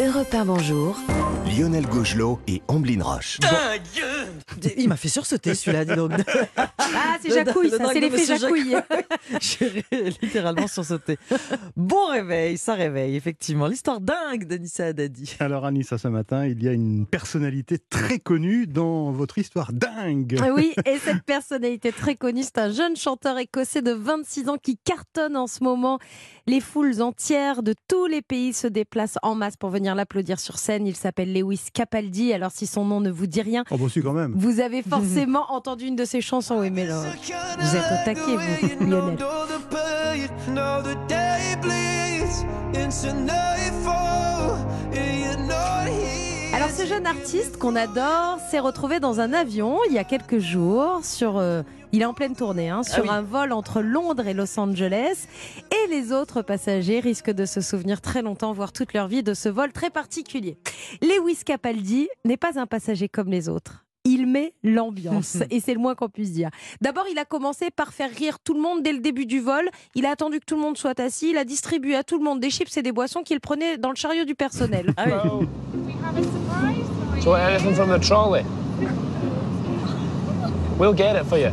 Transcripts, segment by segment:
Europe 1 Bonjour. Lionel Gaugelot et Amblin Roche. Il m'a fait sursauter celui-là, dis donc. Ah, c'est Jacouille, ça, c'est l'effet Jacouille. J'ai littéralement sursauté. Bon réveil, ça réveille, effectivement. L'histoire dingue d'Anissa Haddadi. Alors Anissa, ce matin, il y a une personnalité très connue dans votre histoire dingue. Oui, et cette personnalité très connue, c'est un jeune chanteur écossais de 26 ans qui cartonne en ce moment. Les foules entières de tous les pays se déplacent en masse pour venir l'applaudir sur scène. Il s'appelle Lewis Capaldi. Alors si son nom ne vous dit rien, Oh, bon, si, quand même. vous avez forcément entendu une de ses chansons. Oui, mais là, vous êtes au taquet, vous, Lionel. Alors ce jeune artiste qu'on adore s'est retrouvé dans un avion il y a quelques jours sur euh, il est en pleine tournée hein, sur oui. un vol entre Londres et Los Angeles et les autres passagers risquent de se souvenir très longtemps voire toute leur vie de ce vol très particulier. Lewis Capaldi n'est pas un passager comme les autres. Il met l'ambiance et c'est le moins qu'on puisse dire. D'abord, il a commencé par faire rire tout le monde dès le début du vol. Il a attendu que tout le monde soit assis. Il a distribué à tout le monde des chips et des boissons qu'il prenait dans le chariot du personnel. Ah oui. Do you want anything from the trolley? We'll get it for you.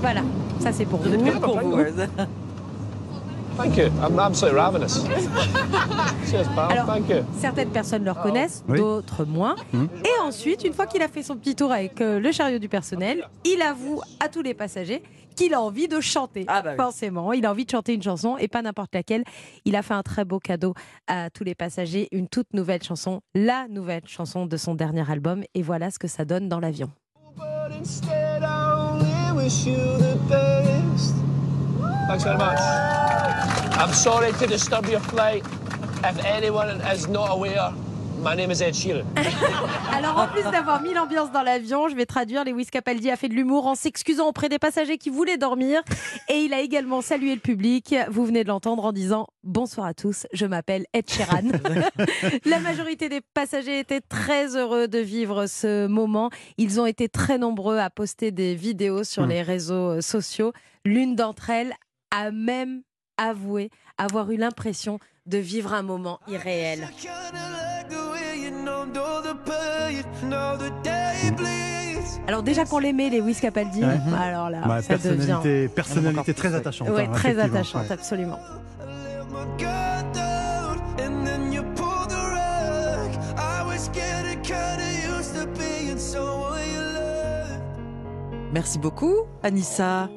Voilà, ça c'est pour vous. pour vous. Thank you. I'm absolutely ravenous. Cheers, pal. Alors- Thank you. Certaines personnes le reconnaissent, Oui. d'autres moins. Et ensuite, une fois qu'il a fait son petit tour avec euh, le chariot du personnel, il avoue à tous les passagers qu'il a envie de chanter. Ah bah oui. Forcément, il a envie de chanter une chanson et pas n'importe laquelle. Il a fait un très beau cadeau à tous les passagers, une toute nouvelle chanson, la nouvelle chanson de son dernier album. Et voilà ce que ça donne dans l'avion. But instead, I only wish you the best. Thanks very much. I'm sorry to disturb your flight. If anyone is not aware, my name is Ed Sheeran. Alors en plus d'avoir mis l'ambiance dans l'avion, je vais traduire, Lewis Capaldi a fait de l'humour en s'excusant auprès des passagers qui voulaient dormir et il a également salué le public. Vous venez de l'entendre en disant bonsoir à tous, je m'appelle Ed Sheeran. La majorité des passagers étaient très heureux de vivre ce moment. Ils ont été très nombreux à poster des vidéos sur les réseaux sociaux. L'une d'entre elles a même avoué avoir eu l'impression de vivre un moment irréel. Alors déjà qu'on l'aimait, les Lewis Capaldi, Ouais. alors là, Ouais, ça devient personnalité, personnalité très attachante. ouais, hein, très attachante, ouais. absolument. Merci beaucoup, Anissa.